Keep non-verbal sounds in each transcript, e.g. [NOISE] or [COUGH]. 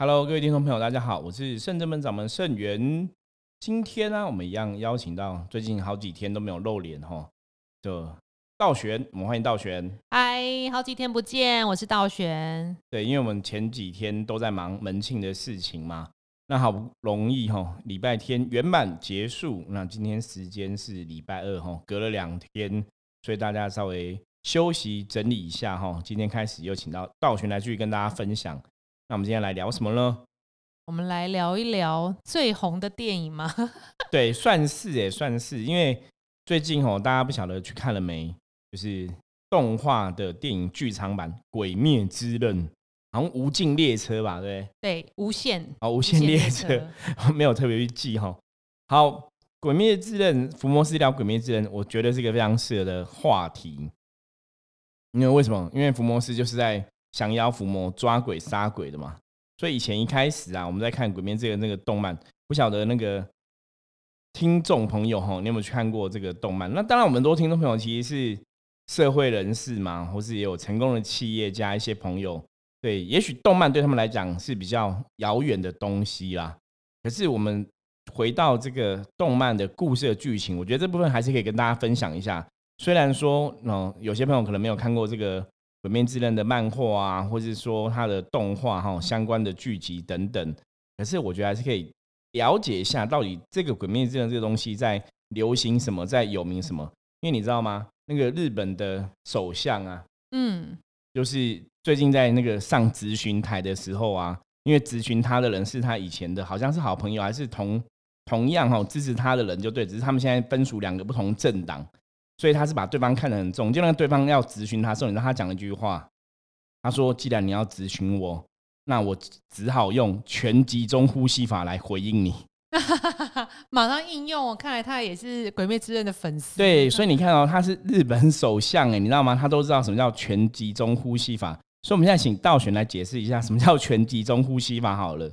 Hello，各位听众朋友，大家好，我是圣正门掌门圣元。今天呢，我们一样邀请到最近好几天都没有露脸哈的道玄，我们欢迎道玄。嗨，好几天不见，我是道玄。对，因为我们前几天都在忙门庆的事情嘛，那好不容易哈，礼拜天圆满结束，那今天时间是礼拜二哈，隔了两天，所以大家稍微休息整理一下哈。今天开始又请到道玄来继续跟大家分享。那我们今天来聊什么呢？我们来聊一聊最红的电影吗？[LAUGHS] 对，算是也算是，因为最近哦，大家不晓得去看了没？就是动画的电影剧场版《鬼灭之刃》，好像《无尽列车》吧？对对，无限哦，《无限列车 [LAUGHS]》没有特别去记哈。好，《鬼灭之刃》福摩斯聊《鬼灭之刃》，我觉得是一个非常适合的话题。因为为什么？因为福摩斯就是在。降妖伏魔、抓鬼杀鬼的嘛，所以以前一开始啊，我们在看《鬼灭》这个那个动漫，不晓得那个听众朋友哈，你有没有去看过这个动漫？那当然，我们多听众朋友其实是社会人士嘛，或是也有成功的企业家一些朋友，对，也许动漫对他们来讲是比较遥远的东西啦。可是我们回到这个动漫的故事的剧情，我觉得这部分还是可以跟大家分享一下。虽然说，嗯，有些朋友可能没有看过这个。鬼面之刃的漫画啊，或者说它的动画哈，相关的剧集等等，可是我觉得还是可以了解一下，到底这个鬼灭之刃这个东西在流行什么，在有名什么？因为你知道吗？那个日本的首相啊，嗯，就是最近在那个上咨询台的时候啊，因为咨询他的人是他以前的，好像是好朋友，还是同同样哈支持他的人就对，只是他们现在分属两个不同政党。所以他是把对方看得很重，就那对方要咨询他时候，你知道他讲了一句话，他说：“既然你要咨询我，那我只好用全集中呼吸法来回应你。[LAUGHS] ”马上应用，看来他也是《鬼灭之刃》的粉丝。对，所以你看哦，他是日本首相哎，你知道吗？他都知道什么叫全集中呼吸法。所以我们现在请道玄来解释一下什么叫全集中呼吸法好了。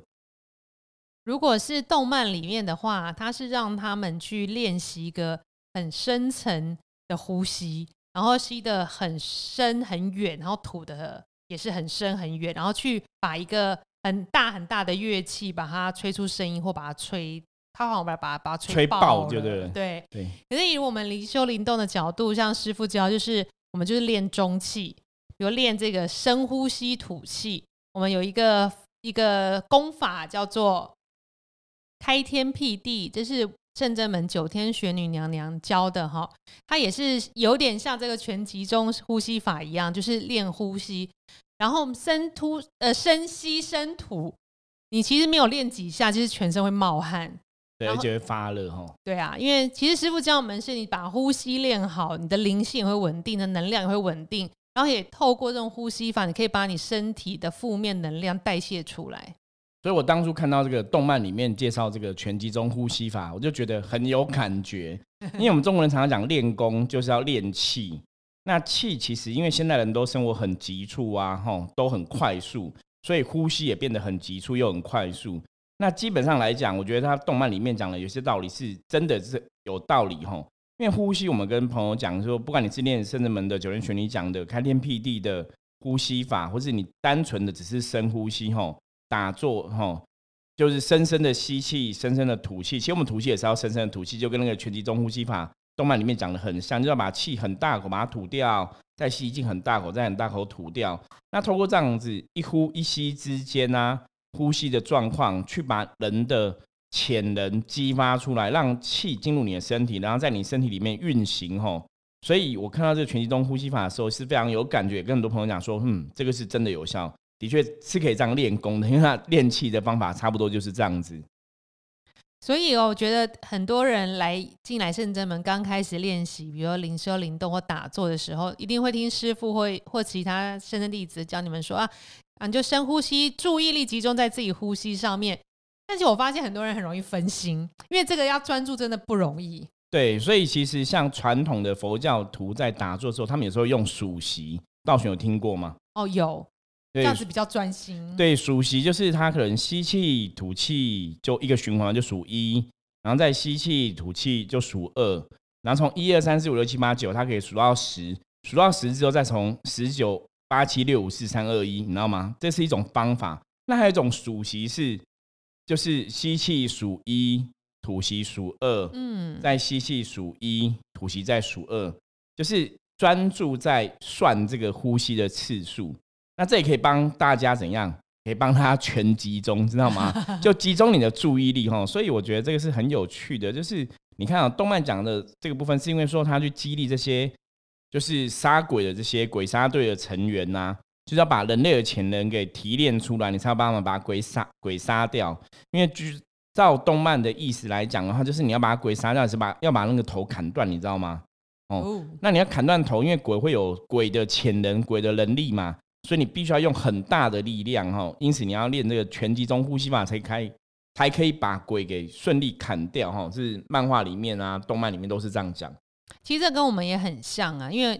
如果是动漫里面的话，他是让他们去练习一个很深层。的呼吸，然后吸的很深很远，然后吐的也是很深很远，然后去把一个很大很大的乐器把它吹出声音，或把它吹，他好像把把把它吹爆，就对对对。可是以我们灵修灵动的角度，像师傅教，就是我们就是练中气，比如练这个深呼吸吐气。我们有一个一个功法叫做开天辟地，这是。圣真门九天玄女娘娘教的哈，它也是有点像这个全集中呼吸法一样，就是练呼吸，然后深吐呃深吸深吐，你其实没有练几下，就是全身会冒汗，对，而且会发热哈。对啊，因为其实师傅教我们是你把呼吸练好，你的灵性也会稳定，的能量也会稳定，然后也透过这种呼吸法，你可以把你身体的负面能量代谢出来。所以我当初看到这个动漫里面介绍这个全集中呼吸法，我就觉得很有感觉。[LAUGHS] 因为我们中国人常常讲练功就是要练气，那气其实因为现代人都生活很急促啊，吼都很快速，所以呼吸也变得很急促又很快速。那基本上来讲，我觉得他动漫里面讲的有些道理是真的是有道理吼。因为呼吸，我们跟朋友讲说，不管你是练圣人门的九人玄女讲的开天辟地的呼吸法，或是你单纯的只是深呼吸吼。打坐哈，就是深深的吸气，深深的吐气。其实我们吐气也是要深深的吐气，就跟那个全集中呼吸法动漫里面讲的很像，就要把气很大口把它吐掉，再吸进很大口，再很大口吐掉。那透过这样子一呼一吸之间呢，呼吸的状况，去把人的潜能激发出来，让气进入你的身体，然后在你身体里面运行哈。所以我看到这个全集中呼吸法的时候，是非常有感觉，跟很多朋友讲说，嗯，这个是真的有效。的确是可以这样练功的，因为他练气的方法差不多就是这样子。所以哦，我觉得很多人来进来圣真门刚开始练习，比如灵修、灵动或打坐的时候，一定会听师傅或或其他圣真弟子教你们说啊，啊，你就深呼吸，注意力集中在自己呼吸上面。但是我发现很多人很容易分心，因为这个要专注真的不容易。对，所以其实像传统的佛教徒在打坐的时候，他们有时候用数息，道玄有听过吗？哦，有。这样子比较专心。对，数息就是他可能吸气、吐气就一个循环就数一，然后再吸气、吐气就数二，然后从一二三四五六七八九，他可以数到十，数到十之后再从十九八七六五四三二一，你知道吗？这是一种方法。那还有一种数息是，就是吸气数一，吐息数二，嗯，再吸气数一，吐息再数二，就是专注在算这个呼吸的次数。那这也可以帮大家怎样？可以帮他全集中，知道吗？[LAUGHS] 就集中你的注意力哈。所以我觉得这个是很有趣的，就是你看啊，动漫讲的这个部分，是因为说他去激励这些就是杀鬼的这些鬼杀队的成员呐，就是要把人类的潜能给提炼出来，你才有办法把鬼杀鬼杀掉。因为据照动漫的意思来讲的话，就是你要把鬼杀掉，是把要把那个头砍断，你知道吗？哦，那你要砍断头，因为鬼会有鬼的潜能、鬼的能力嘛。所以你必须要用很大的力量哈，因此你要练这个全集中呼吸法才开，才可以把鬼给顺利砍掉哈。是漫画里面啊，动漫里面都是这样讲。其实这跟我们也很像啊，因为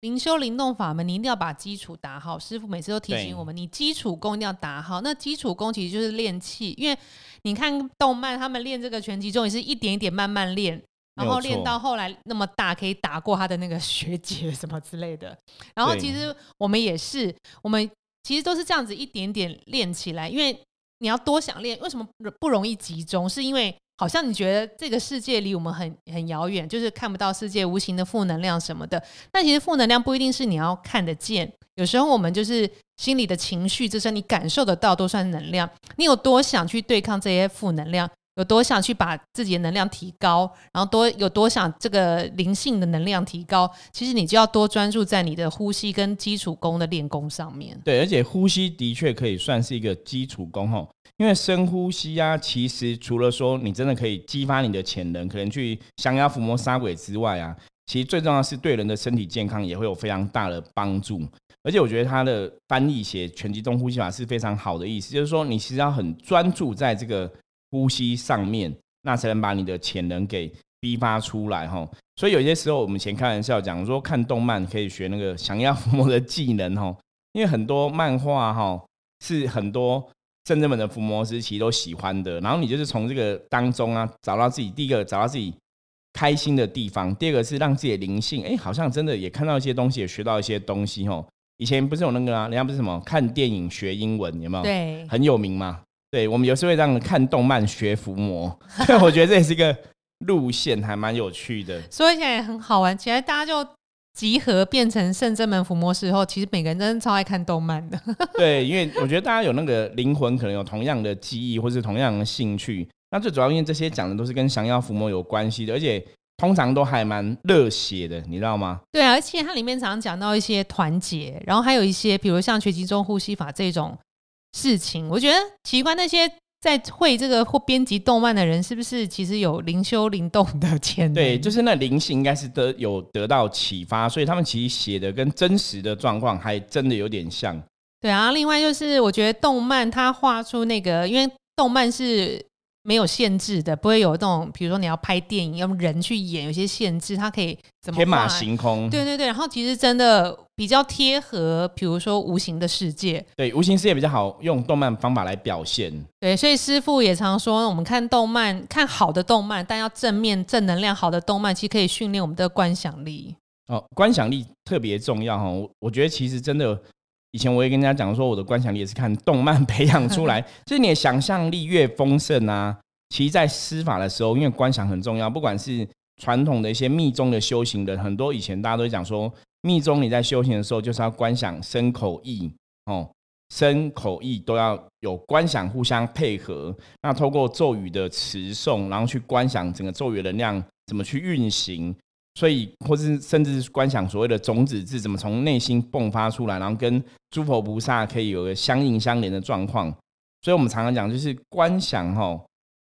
灵修灵动法门，你一定要把基础打好。师傅每次都提醒我们，你基础功一定要打好。那基础功其实就是练气，因为你看动漫，他们练这个拳击中也是一点一点慢慢练。然后练到后来那么大，可以打过他的那个学姐 [LAUGHS] 什么之类的。然后其实我们也是，我们其实都是这样子一点点练起来。因为你要多想练，为什么不容易集中？是因为好像你觉得这个世界离我们很很遥远，就是看不到世界无形的负能量什么的。但其实负能量不一定是你要看得见，有时候我们就是心里的情绪，这是你感受得到，都算能量。你有多想去对抗这些负能量？有多想去把自己的能量提高，然后多有多想这个灵性的能量提高，其实你就要多专注在你的呼吸跟基础功的练功上面。对，而且呼吸的确可以算是一个基础功哈，因为深呼吸啊，其实除了说你真的可以激发你的潜能，可能去降压伏魔杀鬼之外啊，其实最重要是对人的身体健康也会有非常大的帮助。而且我觉得他的翻译写全集中呼吸法是非常好的意思，就是说你其实要很专注在这个。呼吸上面，那才能把你的潜能给逼发出来哈。所以有些时候，我们以前开玩笑讲说，看动漫可以学那个降压伏魔的技能哈。因为很多漫画哈是很多真正的伏魔师其实都喜欢的。然后你就是从这个当中啊，找到自己第一个找到自己开心的地方，第二个是让自己的灵性，哎，好像真的也看到一些东西，也学到一些东西哈。以前不是有那个啊，人家不是什么看电影学英文，有没有？对，很有名嘛。对，我们有时会让看动漫学伏魔，对，我觉得这也是一个路线，还蛮有趣的。说起来也很好玩，其实大家就集合变成圣真门伏魔师后，其实每个人真的超爱看动漫的。[LAUGHS] 对，因为我觉得大家有那个灵魂，可能有同样的记忆，或是同样的兴趣。那最主要因为这些讲的都是跟降妖伏魔有关系的，而且通常都还蛮热血的，你知道吗？对啊，而且它里面常常讲到一些团结，然后还有一些，比如像学习中呼吸法这种。事情，我觉得奇怪，那些在会这个或编辑动漫的人，是不是其实有灵修灵动的潜能？对，就是那灵性应该是得有得到启发，所以他们其实写的跟真实的状况还真的有点像。对啊，另外就是我觉得动漫它画出那个，因为动漫是。没有限制的，不会有那种，比如说你要拍电影用人去演，有些限制，它可以怎么天马行空？对对对，然后其实真的比较贴合，比如说无形的世界。对，无形世界比较好用动漫方法来表现。对，所以师傅也常说，我们看动漫，看好的动漫，但要正面、正能量好的动漫，其实可以训练我们的观想力。哦，观想力特别重要哈。我我觉得其实真的，以前我也跟人家讲说，我的观想力也是看动漫培养出来，[LAUGHS] 就是你的想象力越丰盛啊。其实，在施法的时候，因为观想很重要，不管是传统的一些密宗的修行的，很多以前大家都讲说，密宗你在修行的时候，就是要观想身口意哦，身口意都要有观想互相配合。那透过咒语的持诵，然后去观想整个咒语能量怎么去运行，所以或是甚至是观想所谓的种子字怎么从内心迸发出来，然后跟诸佛菩萨可以有个相应相连的状况。所以我们常常讲，就是观想哈。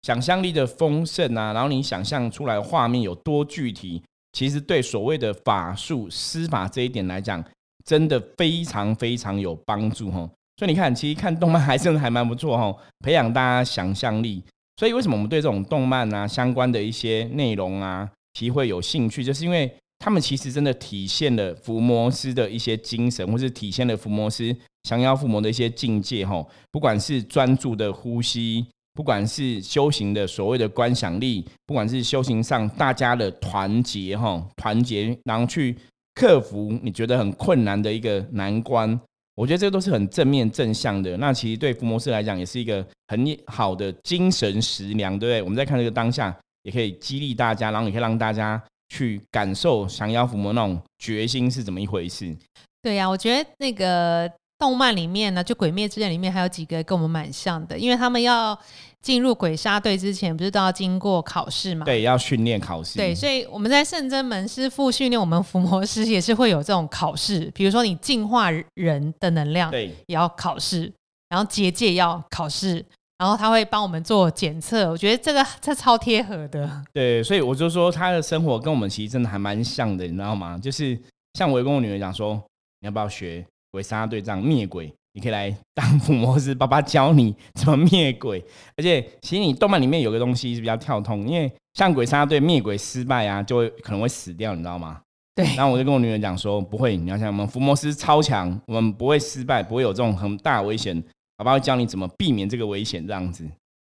想象力的丰盛啊，然后你想象出来画面有多具体，其实对所谓的法术施法这一点来讲，真的非常非常有帮助哈。所以你看，其实看动漫还真的还蛮不错哈，培养大家想象力。所以为什么我们对这种动漫啊相关的一些内容啊，其实会有兴趣，就是因为他们其实真的体现了伏魔师的一些精神，或是体现了伏魔师降妖伏魔的一些境界哈。不管是专注的呼吸。不管是修行的所谓的观想力，不管是修行上大家的团结哈，团结然后去克服你觉得很困难的一个难关，我觉得这个都是很正面正向的。那其实对伏魔师来讲，也是一个很好的精神食粮，对不对？我们在看这个当下，也可以激励大家，然后也可以让大家去感受降妖伏魔那种决心是怎么一回事。对呀，我觉得那个动漫里面呢，就《鬼灭之刃》里面还有几个跟我们蛮像的，因为他们要进入鬼杀队之前，不是都要经过考试嘛？对，要训练考试。对，所以我们在圣真门师傅训练我们伏魔师也是会有这种考试，比如说你净化人的能量，对，也要考试，然后结界要考试，然后他会帮我们做检测。我觉得这个这超贴合的。对，所以我就说他的生活跟我们其实真的还蛮像的，你知道吗？就是像我跟我女儿讲说。你要不要学鬼杀队这样灭鬼？你可以来当伏魔师，爸爸教你怎么灭鬼。而且，其实你动漫里面有个东西是比较跳通，因为像鬼杀队灭鬼失败啊，就会可能会死掉，你知道吗？对。然后我就跟我女儿讲说，不会，你要想我们伏魔师超强，我们不会失败，不会有这种很大危险。爸爸会教你怎么避免这个危险，这样子。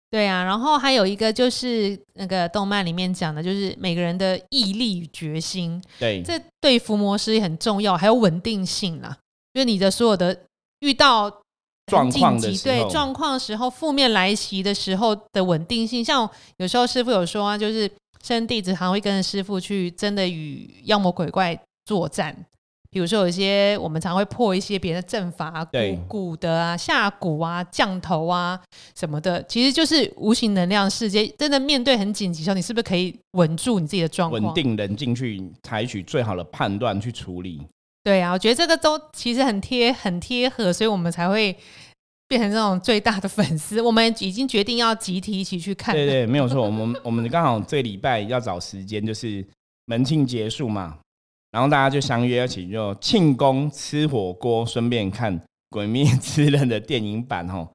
对啊，然后还有一个就是那个动漫里面讲的，就是每个人的毅力与决心。对，这对伏魔师也很重要，还有稳定性啦。就是你的所有的遇到状况的对状况时候，负面来袭的时候的稳定性，像有时候师傅有说啊，就是生弟子还会跟着师傅去真的与妖魔鬼怪作战。比如说，有一些我们常会破一些别人的阵法，鼓鼓的啊、下蛊啊、降头啊什么的，其实就是无形能量世界。真的面对很紧急的时候，你是不是可以稳住你自己的状况，稳定冷静去采取最好的判断去处理？对啊，我觉得这个都其实很贴、很贴合，所以我们才会变成这种最大的粉丝。我们已经决定要集体一起去看。对对，没有错。我们我们刚好这礼拜要找时间，就是门庆结束嘛。然后大家就相约一起就庆功吃火锅，顺便看《鬼灭之刃》的电影版哦。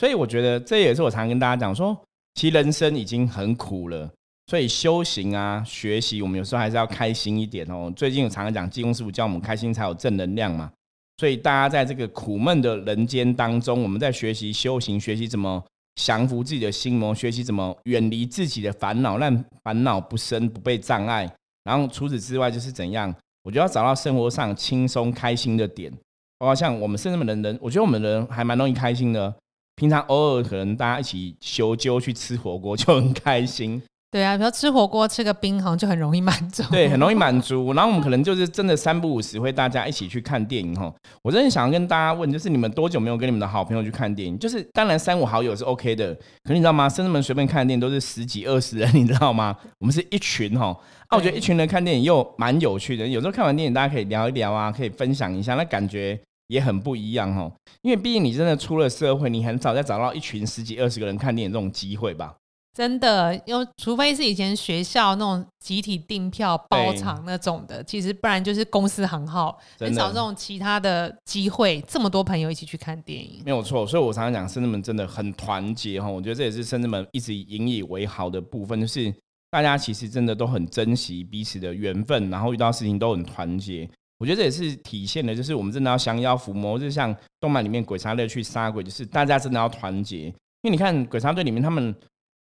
所以我觉得这也是我常跟大家讲说，其实人生已经很苦了，所以修行啊、学习，我们有时候还是要开心一点哦。最近我常常讲，济公师傅教我们开心才有正能量嘛。所以大家在这个苦闷的人间当中，我们在学习修行，学习怎么降服自己的心魔，学习怎么远离自己的烦恼，让烦恼不生不被障碍。然后除此之外，就是怎样。我觉得要找到生活上轻松开心的点，包括像我们甚至们的人，我觉得我们人还蛮容易开心的。平常偶尔可能大家一起修揪去吃火锅就很开心。对啊，比如吃火锅吃个冰好像就很容易满足。对，很容易满足。然后我们可能就是真的三不五时会大家一起去看电影哈。我真的想要跟大家问，就是你们多久没有跟你们的好朋友去看电影？就是当然三五好友是 OK 的，可是你知道吗？甚至们随便看电影都是十几二十人，[LAUGHS] 你知道吗？我们是一群哈。啊，我觉得一群人看电影又蛮有趣的。有时候看完电影，大家可以聊一聊啊，可以分享一下，那感觉也很不一样哈。因为毕竟你真的出了社会，你很少再找到一群十几二十个人看电影这种机会吧。真的，因为除非是以前学校那种集体订票包场那种的，其实不然就是公司行号，很少这种其他的机会，这么多朋友一起去看电影，没有错。所以我常常讲，深圳们真的很团结哈。我觉得这也是深圳们一直引以为豪的部分，就是。大家其实真的都很珍惜彼此的缘分，然后遇到事情都很团结。我觉得这也是体现的，就是我们真的要降妖伏魔，就像动漫里面鬼杀队去杀鬼，就是大家真的要团结。因为你看鬼杀队里面，他们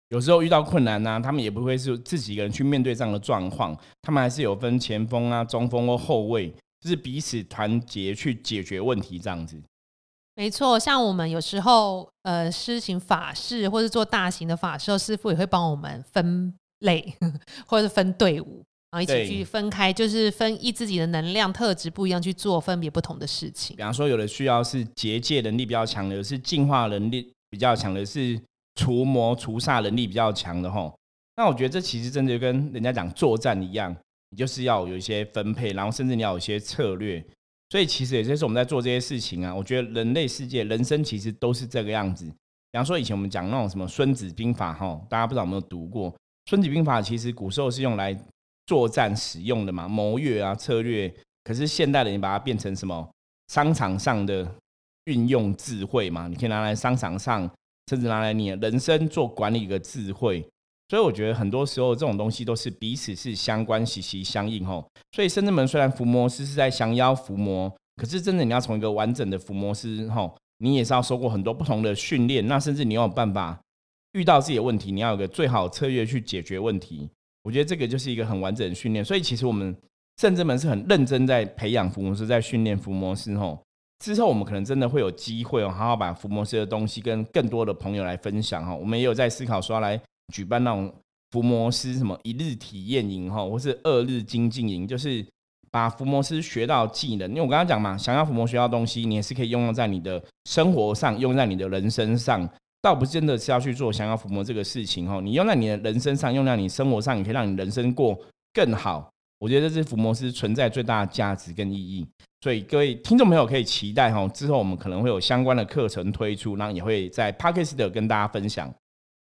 有时候遇到困难呢，他们也不会是自己一个人去面对这样的状况，他们还是有分前锋啊、中锋或后卫，就是彼此团结去解决问题这样子。没错，像我们有时候呃施行法事或者做大型的法事，师傅也会帮我们分。类，[LAUGHS] 或者是分队伍，然后一起去分开，就是分依自己的能量特质不一样去做分别不同的事情。比方说，有的需要是结界能力比较强的，是进化能力比较强的，是除魔除煞能力比较强的吼。那我觉得这其实真的就跟人家讲作战一样，你就是要有一些分配，然后甚至你要有一些策略。所以其实也就是我们在做这些事情啊。我觉得人类世界人生其实都是这个样子。比方说以前我们讲那种什么《孙子兵法》哈，大家不知道有没有读过？孙子兵法其实古时候是用来作战使用的嘛，谋略啊策略。可是现代人你把它变成什么商场上的运用智慧嘛？你可以拿来商场上，甚至拿来你人生做管理的智慧。所以我觉得很多时候这种东西都是彼此是相关、息息相应吼。所以深圳门虽然伏魔师是在降妖伏魔，可是真的你要从一个完整的伏魔师吼，你也是要受过很多不同的训练，那甚至你有办法。遇到自己的问题，你要有个最好的策略去解决问题。我觉得这个就是一个很完整的训练。所以其实我们圣智门是很认真在培养伏魔师，在训练伏魔师吼。之后我们可能真的会有机会哦，好好把福摩斯的东西跟更多的朋友来分享哈。我们也有在思考说要来举办那种福摩斯什么一日体验营哈，或是二日精进营，就是把福摩斯学到技能。因为我刚刚讲嘛，想要福摩学到东西，你也是可以用在你的生活上，用在你的人生上。倒不是真的是要去做想要抚摸这个事情哈，你用在你的人生上，用在你生活上，也可以让你人生过更好。我觉得这是福摩斯存在最大的价值跟意义。所以各位听众朋友可以期待哈，之后我们可能会有相关的课程推出，然后也会在 p a r k e s 跟大家分享。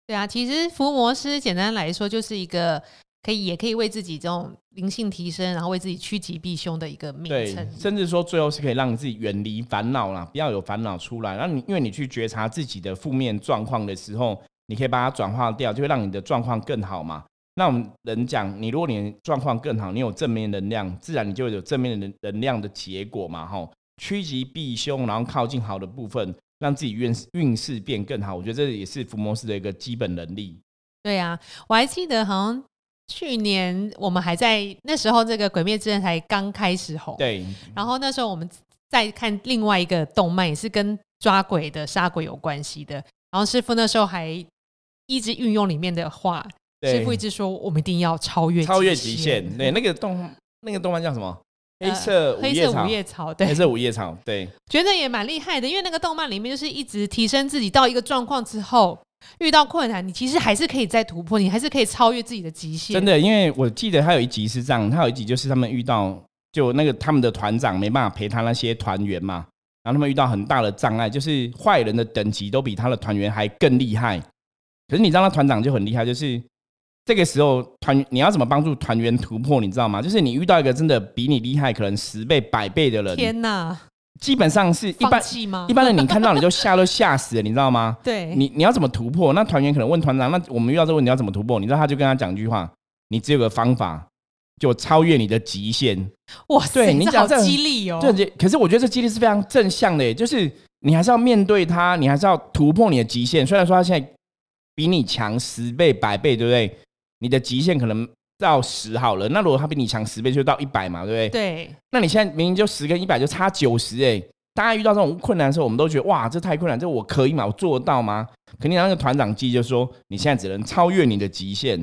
对啊，其实福摩斯简单来说就是一个可以也可以为自己这种灵性提升，然后为自己趋吉避凶的一个名称。甚至说最后是可以让你自己远离烦恼啦，不要有烦恼出来。然后你因为你去觉察自己的负面状况的时候，你可以把它转化掉，就会让你的状况更好嘛。那我们人讲，你如果你状况更好，你有正面能量，自然你就会有正面的能量的结果嘛，吼，趋吉避凶，然后靠近好的部分，让自己运运势变更好。我觉得这也是福摩斯的一个基本能力。对啊，我还记得好像去年我们还在那时候，这个《鬼灭之刃》才刚开始红。对。然后那时候我们在看另外一个动漫，也是跟抓鬼的杀鬼有关系的。然后师傅那时候还一直运用里面的话。师傅一直说，我们一定要超越超越极限。对，[LAUGHS] 那个动那个动漫叫什么？黑色黑色五叶草。对，黑色五叶草。对，觉得也蛮厉害的，因为那个动漫里面就是一直提升自己到一个状况之后，遇到困难，你其实还是可以再突破，你还是可以超越自己的极限。真的，因为我记得他有一集是这样，他有一集就是他们遇到就那个他们的团长没办法陪他那些团员嘛，然后他们遇到很大的障碍，就是坏人的等级都比他的团员还更厉害。可是你知道，那团长就很厉害，就是。这个时候，团你要怎么帮助团员突破？你知道吗？就是你遇到一个真的比你厉害，可能十倍、百倍的人。天哪！基本上是一般一般人，你看到你就吓都吓死了，你知道吗？[LAUGHS] 对。你你要怎么突破？那团员可能问团长：“那我们遇到这个问题要怎么突破？”你知道，他就跟他讲一句话：“你只有个方法，就超越你的极限。”哇塞！你讲这激励哦。对，可是我觉得这激励是非常正向的，就是你还是要面对他，你还是要突破你的极限。虽然说他现在比你强十倍、百倍，对不对？你的极限可能到十好了，那如果他比你强十倍，就到一百嘛，对不对？对。那你现在明明就十跟一百就差九十哎，大家遇到这种困难的时候，我们都觉得哇，这太困难，这我可以吗？我做得到吗？肯定那个团长记就说，你现在只能超越你的极限，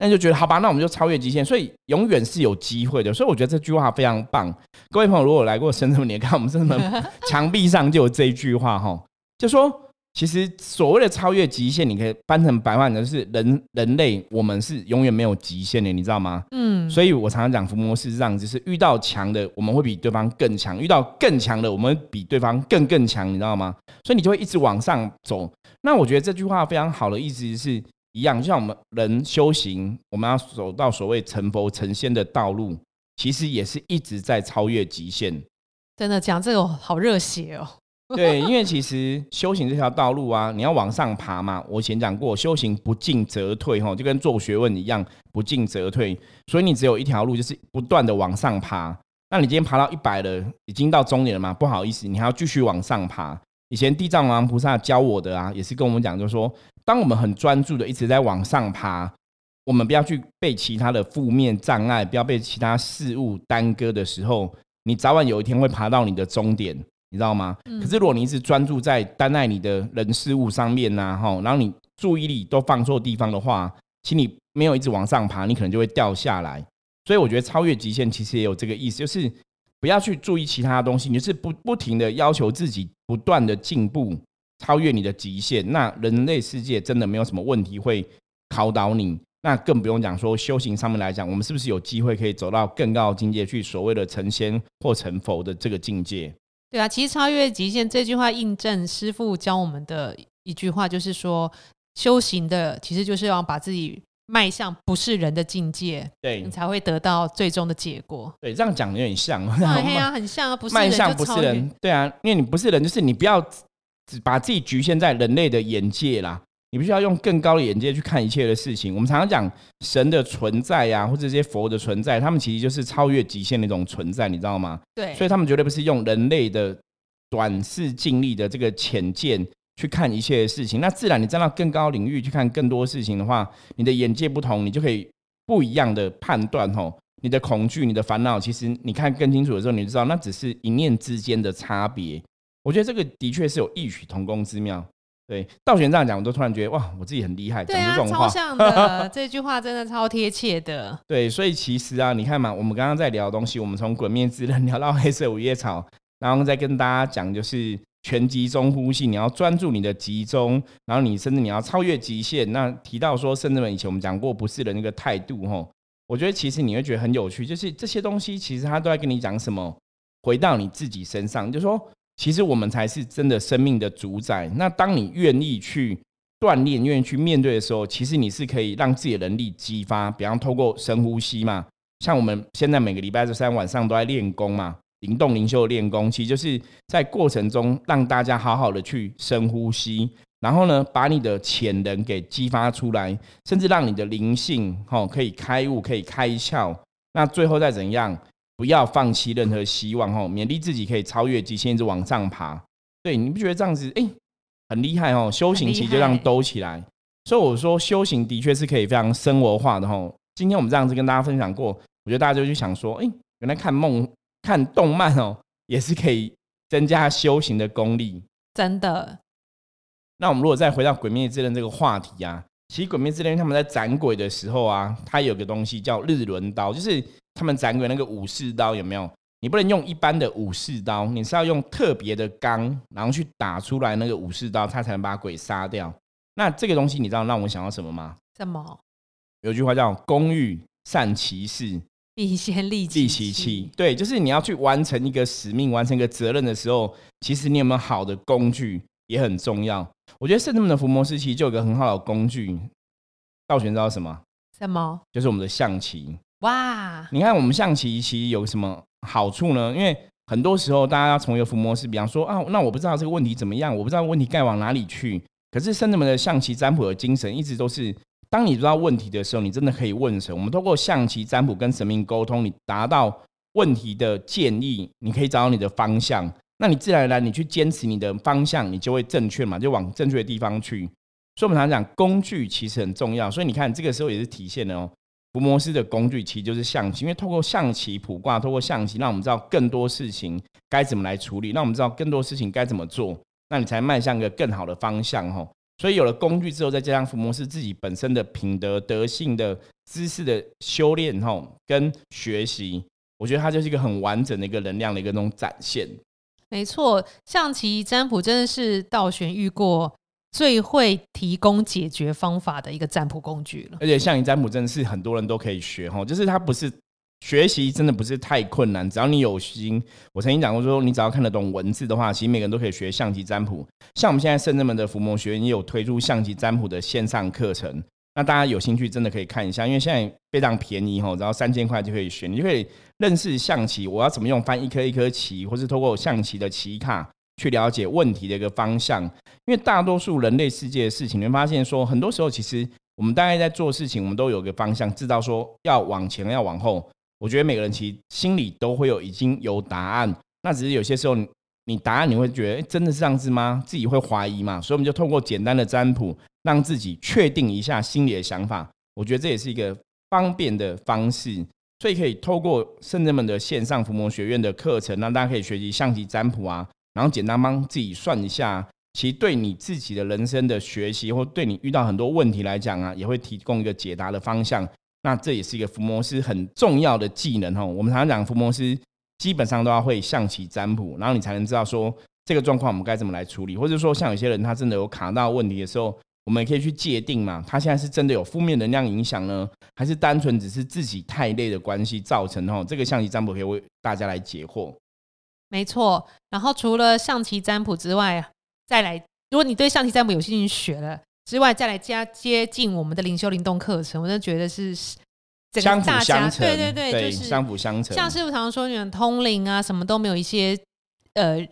那就觉得好吧，那我们就超越极限，所以永远是有机会的。所以我觉得这句话非常棒。各位朋友，如果来过深圳，你看我们深圳墙壁上就有这一句话哈，就说。其实所谓的超越极限，你可以翻成白话的是人人类，我们是永远没有极限的，你知道吗？嗯，所以我常常讲伏魔是这样，就是遇到强的，我们会比对方更强；遇到更强的，我们比对方更更强，你知道吗？所以你就会一直往上走。那我觉得这句话非常好的意思是一样，就像我们人修行，我们要走到所谓成佛成仙的道路，其实也是一直在超越极限。真的讲这个好热血哦。[LAUGHS] 对，因为其实修行这条道路啊，你要往上爬嘛。我以前讲过，修行不进则退，哈，就跟做学问一样，不进则退。所以你只有一条路，就是不断的往上爬。那你今天爬到一百了，已经到终点了嘛？不好意思，你还要继续往上爬。以前地藏王菩萨教我的啊，也是跟我们讲，就是说，当我们很专注的一直在往上爬，我们不要去被其他的负面障碍，不要被其他事物耽搁的时候，你早晚有一天会爬到你的终点。你知道吗？可是如果你一直专注在单爱你的人事物上面呐，哈，然后你注意力都放错地方的话，其实你没有一直往上爬，你可能就会掉下来。所以我觉得超越极限其实也有这个意思，就是不要去注意其他东西，你就是不不停的要求自己不断的进步，超越你的极限。那人类世界真的没有什么问题会考倒你，那更不用讲说修行上面来讲，我们是不是有机会可以走到更高的境界，去所谓的成仙或成佛的这个境界？对啊，其实超越极限这句话印证师傅教我们的一句话，就是说修行的其实就是要把自己迈向不是人的境界，对你才会得到最终的结果。对，这样讲有点像，对啊，[LAUGHS] 很像啊，不是迈向不是人，对啊，因为你不是人，就是你不要只把自己局限在人类的眼界啦。你必须要用更高的眼界去看一切的事情。我们常常讲神的存在呀，或者这些佛的存在，他们其实就是超越极限的一种存在，你知道吗？对，所以他们绝对不是用人类的短视尽力的这个浅见去看一切的事情。那自然，你站到更高领域去看更多事情的话，你的眼界不同，你就可以不一样的判断吼，你的恐惧、你的烦恼，其实你看更清楚的时候，你就知道那只是一念之间的差别。我觉得这个的确是有异曲同工之妙。对，道玄这样讲，我都突然觉得哇，我自己很厉害，讲出这种话。超像的，[LAUGHS] 这句话真的超贴切的。对，所以其实啊，你看嘛，我们刚刚在聊的东西，我们从《滚面之刃》聊到《黑色五叶草》，然后再跟大家讲，就是全集中呼吸，你要专注你的集中，然后你甚至你要超越极限。那提到说，甚至们以前我们讲过不是的那个态度，吼，我觉得其实你会觉得很有趣，就是这些东西其实他都在跟你讲什么，回到你自己身上，就说。其实我们才是真的生命的主宰。那当你愿意去锻炼、愿意去面对的时候，其实你是可以让自己的能力激发。比方透过深呼吸嘛，像我们现在每个礼拜三晚上都在练功嘛，灵动灵修练功，其实就是在过程中让大家好好的去深呼吸，然后呢，把你的潜能给激发出来，甚至让你的灵性哈可以开悟、可以开窍。那最后再怎样？不要放弃任何希望哦，勉励自己可以超越极限，一直往上爬。对，你不觉得这样子哎很厉害哦？修行其实就这样兜起来。所以我说修行的确是可以非常生活化的哦。今天我们这样子跟大家分享过，我觉得大家就去想说，哎，原来看梦、看动漫哦，也是可以增加修行的功力。真的。那我们如果再回到《鬼灭之刃》这个话题啊，其实《鬼灭之刃》他们在斩鬼的时候啊，它有个东西叫日轮刀，就是。他们斩鬼那个武士刀有没有？你不能用一般的武士刀，你是要用特别的钢，然后去打出来那个武士刀，他才能把鬼杀掉。那这个东西你知道让我想到什么吗？什么？有句话叫“工欲善其事，必先利利其器”。对，就是你要去完成一个使命、完成一个责任的时候，其实你有没有好的工具也很重要。我觉得圣人们的伏魔师其实就有个很好的工具，道玄知道什么？什么？就是我们的象棋。哇！你看我们象棋其实有什么好处呢？因为很多时候大家要从一个伏魔师，比方说啊，那我不知道这个问题怎么样，我不知道问题该往哪里去。可是圣人们的象棋占卜的精神一直都是，当你知道问题的时候，你真的可以问神。我们通过象棋占卜跟神明沟通，你达到问题的建议，你可以找到你的方向。那你自然而然你去坚持你的方向，你就会正确嘛，就往正确的地方去。所以我们常讲工具其实很重要。所以你看这个时候也是体现了哦。伏魔师的工具其实就是象棋，因为透过象棋卜卦，透过象棋，让我们知道更多事情该怎么来处理，让我们知道更多事情该怎么做，那你才迈向一个更好的方向吼。所以有了工具之后，再加上伏魔师自己本身的品德、德性的知识的修炼吼跟学习，我觉得它就是一个很完整的一个能量的一个那种展现。没错，象棋占卜真的是道玄遇过。最会提供解决方法的一个占卜工具了，而且象棋占卜真的是很多人都可以学哈，就是它不是学习真的不是太困难，只要你有心。我曾经讲过说，你只要看得懂文字的话，其实每个人都可以学象棋占卜。像我们现在圣人们的伏魔学院也有推出象棋占卜的线上课程，那大家有兴趣真的可以看一下，因为现在非常便宜哈，然后三千块就可以学，你就可以认识象棋，我要怎么用翻一颗一颗棋，或是透过象棋的棋卡。去了解问题的一个方向，因为大多数人类世界的事情，你会发现说，很多时候其实我们大概在做事情，我们都有个方向，知道说要往前要往后。我觉得每个人其实心里都会有已经有答案，那只是有些时候你答案你会觉得，真的是这样子吗？自己会怀疑嘛？所以我们就透过简单的占卜，让自己确定一下心里的想法。我觉得这也是一个方便的方式，所以可以透过圣人们的线上伏魔学院的课程，让大家可以学习象棋占卜啊。然后简单帮自己算一下，其实对你自己的人生的学习，或对你遇到很多问题来讲啊，也会提供一个解答的方向。那这也是一个伏魔师很重要的技能哈。我们常常讲伏魔师基本上都要会象棋占卜，然后你才能知道说这个状况我们该怎么来处理，或者说像有些人他真的有卡到问题的时候，我们也可以去界定嘛，他现在是真的有负面能量影响呢，还是单纯只是自己太累的关系造成哦？这个象棋占卜可以为大家来解惑。没错，然后除了象棋占卜之外，再来，如果你对象棋占卜有兴趣学了之外，再来加接近我们的灵修灵动课程，我就觉得是相辅相成，对对对，就是相辅相成。像师傅常说，你们通灵啊，什么都没有一些呃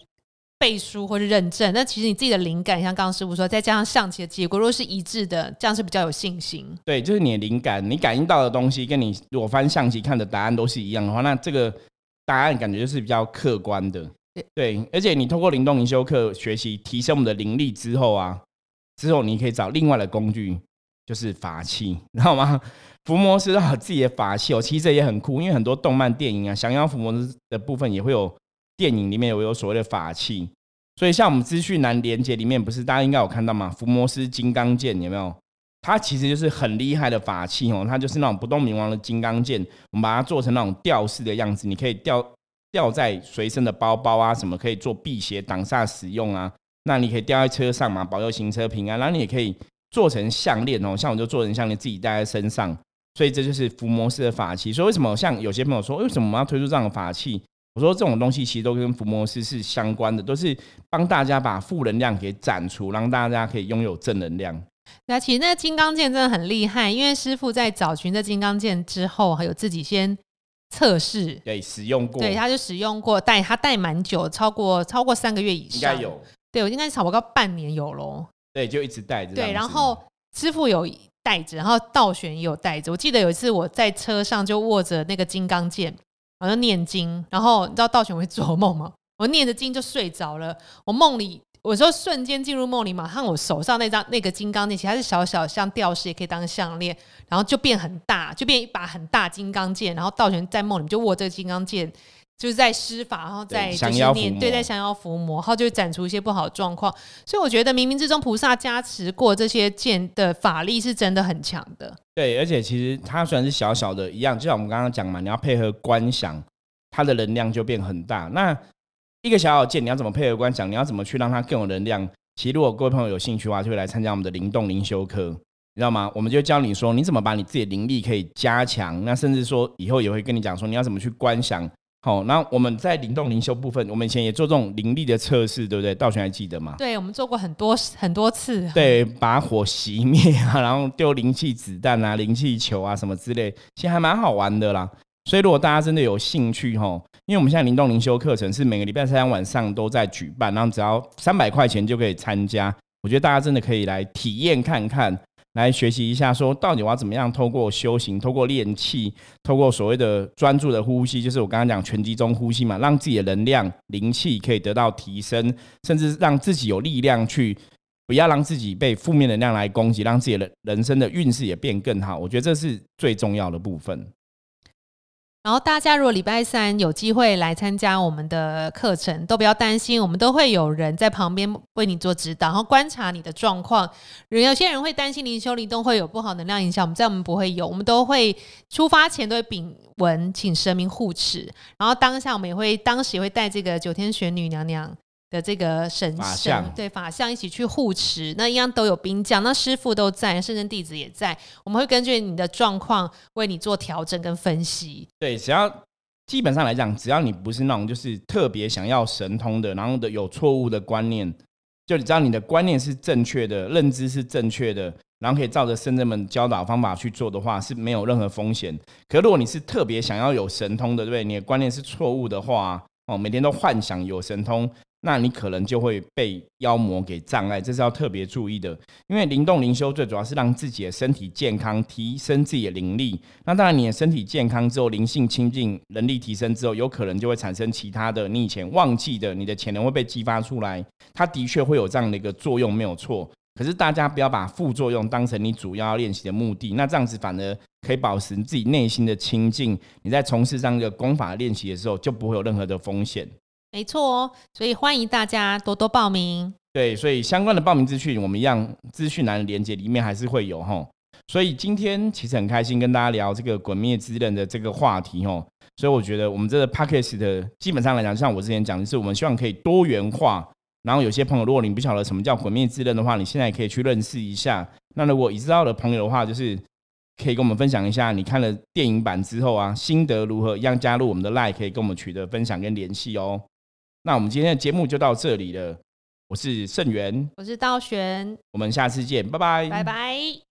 背书或者认证，那其实你自己的灵感，像刚刚师傅说，再加上象棋的结果，如果是一致的，这样是比较有信心。对，就是你的灵感，你感应到的东西，跟你如果翻象棋看的答案都是一样的话，那这个。答案感觉就是比较客观的，对，而且你通过灵动灵修课学习提升我们的灵力之后啊，之后你可以找另外的工具，就是法器，[LAUGHS] 你知道吗？伏魔师都有自己的法器哦，其实这也很酷，因为很多动漫电影啊，降妖伏魔的部分也会有电影里面有有所谓的法器，所以像我们资讯栏连接里面不是大家应该有看到吗？伏魔师金刚剑有没有？它其实就是很厉害的法器哦，它就是那种不动明王的金刚剑，我们把它做成那种吊饰的样子，你可以吊吊在随身的包包啊，什么可以做辟邪挡煞使用啊，那你可以吊在车上嘛，保佑行车平安，然后你也可以做成项链哦，像我就做成项链自己戴在身上。所以这就是伏魔师的法器。所以为什么像有些朋友说，为什么我们要推出这样的法器？我说这种东西其实都跟伏魔师是相关的，都是帮大家把负能量给斩除，让大家可以拥有正能量。那其实那金刚剑真的很厉害，因为师傅在找寻这金刚剑之后，还有自己先测试，对，使用过，对，他就使用过，带他带蛮久，超过超过三个月以上，应该有，对我应该差不多半年有喽。对，就一直带着。对，然后师傅有。带着，然后道玄也有带着。我记得有一次我在车上就握着那个金刚剑，好像念经。然后你知道道玄会做梦吗？我念着经就睡着了。我梦里，我说瞬间进入梦里，马上我手上那张那个金刚剑，其实是小小像吊饰，也可以当项链，然后就变很大，就变一把很大金刚剑。然后道玄在梦里就握这个金刚剑。就是在施法，然后在就是念对，在降妖伏魔，然后就斩除一些不好的状况。所以我觉得冥冥之中菩萨加持过这些剑的法力是真的很强的。对，而且其实它虽然是小小的，一样，就像我们刚刚讲嘛，你要配合观想，它的能量就变很大。那一个小小剑，你要怎么配合观想？你要怎么去让它更有能量？其实如果各位朋友有兴趣的话，就会来参加我们的灵动灵修课，你知道吗？我们就教你说，你怎么把你自己的灵力可以加强。那甚至说以后也会跟你讲说，你要怎么去观想。好，那我们在灵动灵修部分，我们以前也做这种灵力的测试，对不对？道玄还记得吗？对，我们做过很多很多次。对，把火熄灭啊，然后丢灵气子弹啊、灵气球啊什么之类，其实还蛮好玩的啦。所以如果大家真的有兴趣哈，因为我们现在灵动灵修课程是每个礼拜三晚上都在举办，然后只要三百块钱就可以参加。我觉得大家真的可以来体验看看。来学习一下，说到底我要怎么样透过修行，透过练气，透过所谓的专注的呼吸，就是我刚刚讲全集中呼吸嘛，让自己的能量、灵气可以得到提升，甚至让自己有力量去，不要让自己被负面能量来攻击，让自己的人生的运势也变更好。我觉得这是最重要的部分。然后大家如果礼拜三有机会来参加我们的课程，都不要担心，我们都会有人在旁边为你做指导，然后观察你的状况。人有些人会担心灵修灵动会有不好能量影响，我们在我们不会有，我们都会出发前都会禀文，请神明护持。然后当下我们也会，当时也会带这个九天玄女娘娘。的这个神像，对法相一起去护持，那一样都有兵将，那师傅都在，圣人弟子也在，我们会根据你的状况为你做调整跟分析。对，只要基本上来讲，只要你不是那种就是特别想要神通的，然后的有错误的观念，就你知道你的观念是正确的，认知是正确的，然后可以照着圣人们教导方法去做的话，是没有任何风险。可如果你是特别想要有神通的，对不对？你的观念是错误的话，哦，每天都幻想有神通。那你可能就会被妖魔给障碍，这是要特别注意的。因为灵动灵修最主要是让自己的身体健康，提升自己的灵力。那当然，你的身体健康之后，灵性清净，能力提升之后，有可能就会产生其他的你以前忘记的，你的潜能会被激发出来。它的确会有这样的一个作用，没有错。可是大家不要把副作用当成你主要练习的目的，那这样子反而可以保持自己内心的清净。你在从事这样一个功法练习的时候，就不会有任何的风险。没错哦，所以欢迎大家多多报名。对，所以相关的报名资讯，我们一样资讯栏的连接里面还是会有哈。所以今天其实很开心跟大家聊这个《鬼灭之刃》的这个话题哦。所以我觉得我们这个 p a c k a g e 的基本上来讲，像我之前讲的是，我们希望可以多元化。然后有些朋友，如果你不晓得什么叫《鬼灭之刃》的话，你现在可以去认识一下。那如果已知道的朋友的话，就是可以跟我们分享一下你看了电影版之后啊，心得如何，一样加入我们的 Line，可以跟我们取得分享跟联系哦。那我们今天的节目就到这里了，我是盛元，我是道玄，我们下次见，拜拜，拜拜。